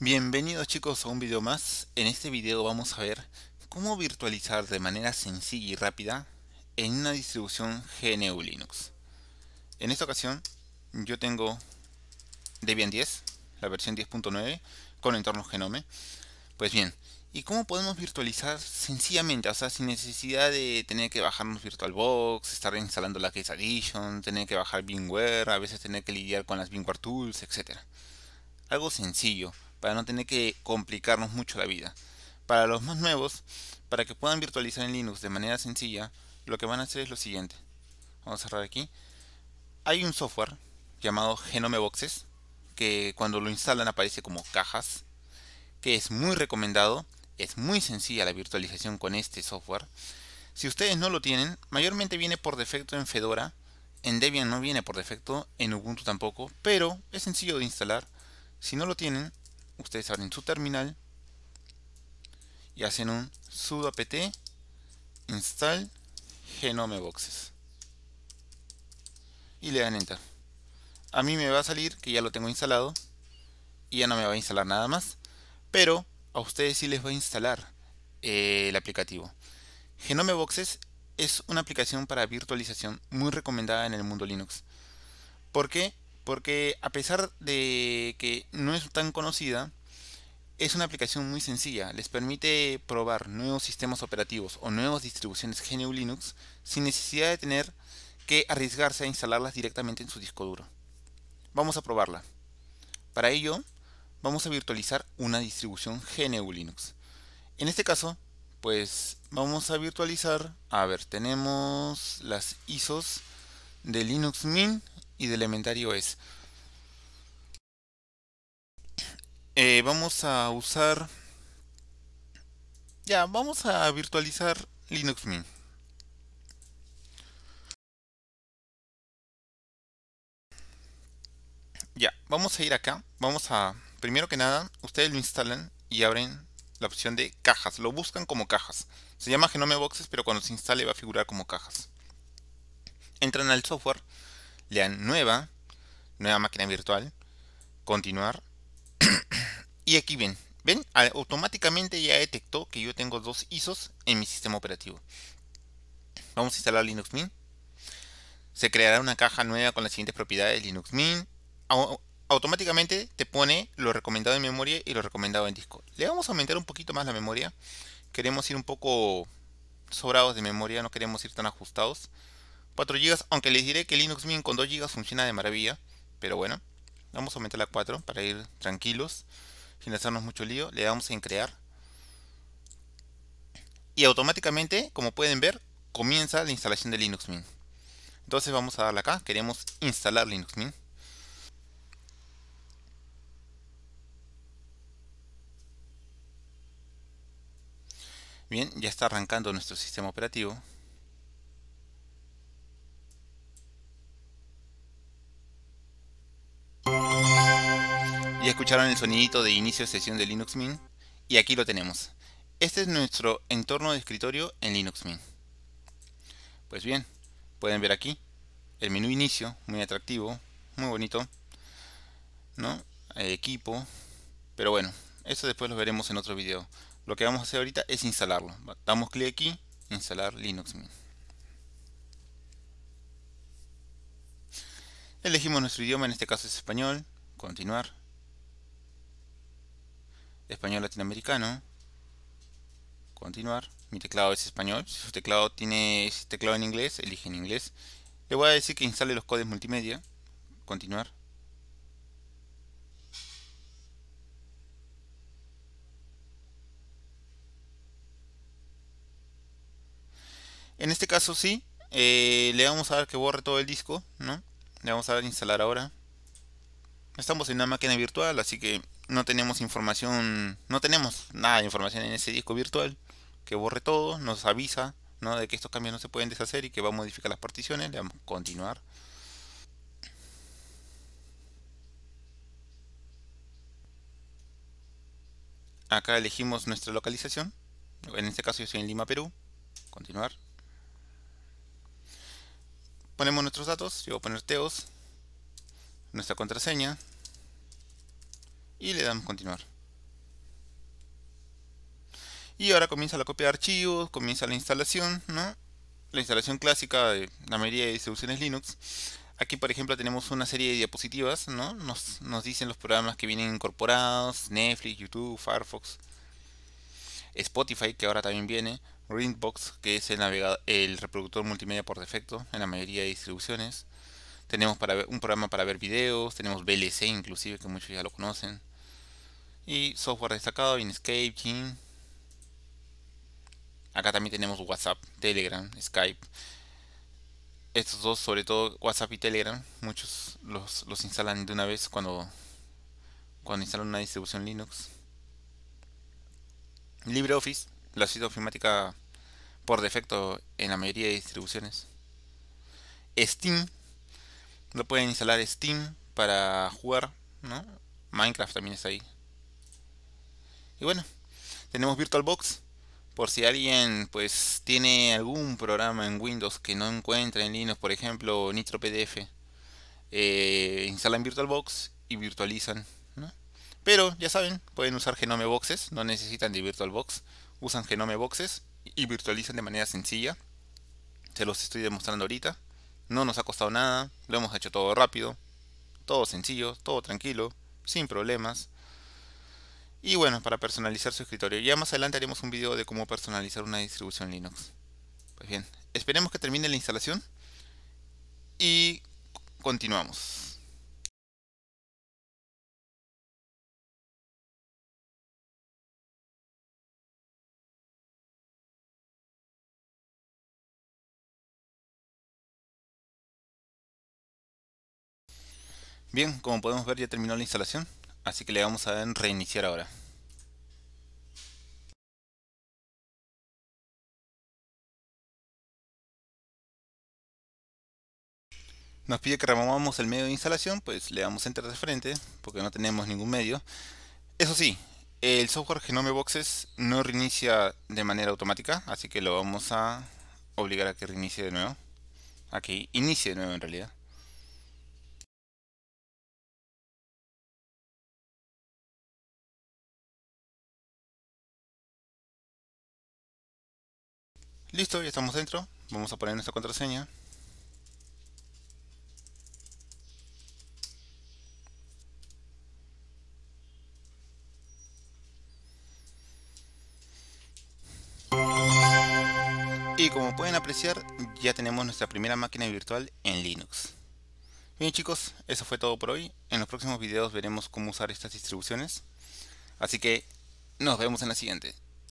Bienvenidos chicos a un video más. En este video vamos a ver cómo virtualizar de manera sencilla y rápida en una distribución GNU Linux. En esta ocasión yo tengo Debian 10, la versión 10.9 con entorno Genome. Pues bien, ¿y cómo podemos virtualizar sencillamente? O sea, sin necesidad de tener que bajarnos VirtualBox, estar instalando la Case Addition, tener que bajar VMware, a veces tener que lidiar con las VMware Tools, etc. Algo sencillo para no tener que complicarnos mucho la vida. Para los más nuevos, para que puedan virtualizar en Linux de manera sencilla, lo que van a hacer es lo siguiente. Vamos a cerrar aquí. Hay un software llamado Genome Boxes, que cuando lo instalan aparece como cajas, que es muy recomendado, es muy sencilla la virtualización con este software. Si ustedes no lo tienen, mayormente viene por defecto en Fedora, en Debian no viene por defecto, en Ubuntu tampoco, pero es sencillo de instalar. Si no lo tienen, ustedes abren su terminal y hacen un sudo apt install genome boxes. Y le dan enter. A mí me va a salir que ya lo tengo instalado y ya no me va a instalar nada más pero a ustedes sí les va a instalar eh, el aplicativo. Genome boxes es una aplicación para virtualización muy recomendada en el mundo linux. ¿por qué? Porque a pesar de que no es tan conocida, es una aplicación muy sencilla. Les permite probar nuevos sistemas operativos o nuevas distribuciones GNU Linux sin necesidad de tener que arriesgarse a instalarlas directamente en su disco duro. Vamos a probarla. Para ello, vamos a virtualizar una distribución GNU Linux. En este caso, pues vamos a virtualizar, a ver, tenemos las ISOs de Linux Mint y de Elementario es. Eh, vamos a usar ya vamos a virtualizar Linux Mint. Ya vamos a ir acá. Vamos a primero que nada ustedes lo instalan y abren la opción de cajas. Lo buscan como cajas. Se llama Genome Boxes pero cuando se instale va a figurar como cajas. Entran al software le nueva, nueva máquina virtual, continuar. y aquí ven, ven, automáticamente ya detectó que yo tengo dos ISOs en mi sistema operativo. Vamos a instalar Linux Mint. Se creará una caja nueva con las siguientes propiedades Linux Mint. Automáticamente te pone lo recomendado en memoria y lo recomendado en disco. Le vamos a aumentar un poquito más la memoria. Queremos ir un poco sobrados de memoria, no queremos ir tan ajustados. 4 GB, aunque les diré que Linux Mint con 2 GB funciona de maravilla, pero bueno, vamos a aumentarla a 4 para ir tranquilos, sin hacernos mucho lío, le damos en crear. Y automáticamente, como pueden ver, comienza la instalación de Linux Mint. Entonces vamos a darle acá, queremos instalar Linux Mint. Bien, ya está arrancando nuestro sistema operativo. Ya escucharon el sonidito de inicio de sesión de Linux Mint y aquí lo tenemos. Este es nuestro entorno de escritorio en Linux Mint. Pues bien, pueden ver aquí el menú inicio, muy atractivo, muy bonito, ¿no? equipo, pero bueno, eso después lo veremos en otro video. Lo que vamos a hacer ahorita es instalarlo. Damos clic aquí, instalar Linux Mint. Elegimos nuestro idioma, en este caso es español, continuar español latinoamericano. Continuar. Mi teclado es español. Si su teclado tiene teclado en inglés, elige en inglés. Le voy a decir que instale los códigos multimedia. Continuar. En este caso sí, eh, le vamos a dar que borre todo el disco, ¿no? Le vamos a dar instalar ahora. Estamos en una máquina virtual, así que no tenemos información, no tenemos nada de información en ese disco virtual que borre todo, nos avisa ¿no? de que estos cambios no se pueden deshacer y que va a modificar las particiones, le damos continuar. Acá elegimos nuestra localización, en este caso yo estoy en Lima, Perú, continuar. Ponemos nuestros datos, yo voy a poner Teos, nuestra contraseña, y le damos continuar. Y ahora comienza la copia de archivos, comienza la instalación, ¿no? La instalación clásica de la mayoría de distribuciones Linux. Aquí, por ejemplo, tenemos una serie de diapositivas, ¿no? Nos, nos dicen los programas que vienen incorporados, Netflix, YouTube, Firefox, Spotify, que ahora también viene, Greenbox, que es el, navegador, el reproductor multimedia por defecto en la mayoría de distribuciones, tenemos para ver, un programa para ver videos, tenemos VLC inclusive, que muchos ya lo conocen. Y software destacado, Inkscape, Gene. Acá también tenemos WhatsApp, Telegram, Skype. Estos dos, sobre todo WhatsApp y Telegram, muchos los, los instalan de una vez cuando, cuando instalan una distribución Linux. LibreOffice, la suite ofimática por defecto en la mayoría de distribuciones. Steam, lo pueden instalar Steam para jugar, ¿no? Minecraft también está ahí. Y bueno, tenemos VirtualBox. Por si alguien pues tiene algún programa en Windows que no encuentra en Linux, por ejemplo NitroPDF, eh, instalan VirtualBox y virtualizan. Pero ya saben, pueden usar Genome Boxes, no necesitan de VirtualBox. Usan Genome Boxes y virtualizan de manera sencilla. Se los estoy demostrando ahorita. No nos ha costado nada, lo hemos hecho todo rápido, todo sencillo, todo tranquilo, sin problemas. Y bueno, para personalizar su escritorio. Ya más adelante haremos un video de cómo personalizar una distribución Linux. Pues bien, esperemos que termine la instalación y continuamos. Bien, como podemos ver ya terminó la instalación. Así que le vamos a dar reiniciar ahora. Nos pide que removamos el medio de instalación, pues le damos enter de frente, porque no tenemos ningún medio. Eso sí, el software Genome Boxes no reinicia de manera automática, así que lo vamos a obligar a que reinicie de nuevo. A que inicie de nuevo en realidad. Listo, ya estamos dentro. Vamos a poner nuestra contraseña. Y como pueden apreciar, ya tenemos nuestra primera máquina virtual en Linux. Bien chicos, eso fue todo por hoy. En los próximos videos veremos cómo usar estas distribuciones. Así que nos vemos en la siguiente.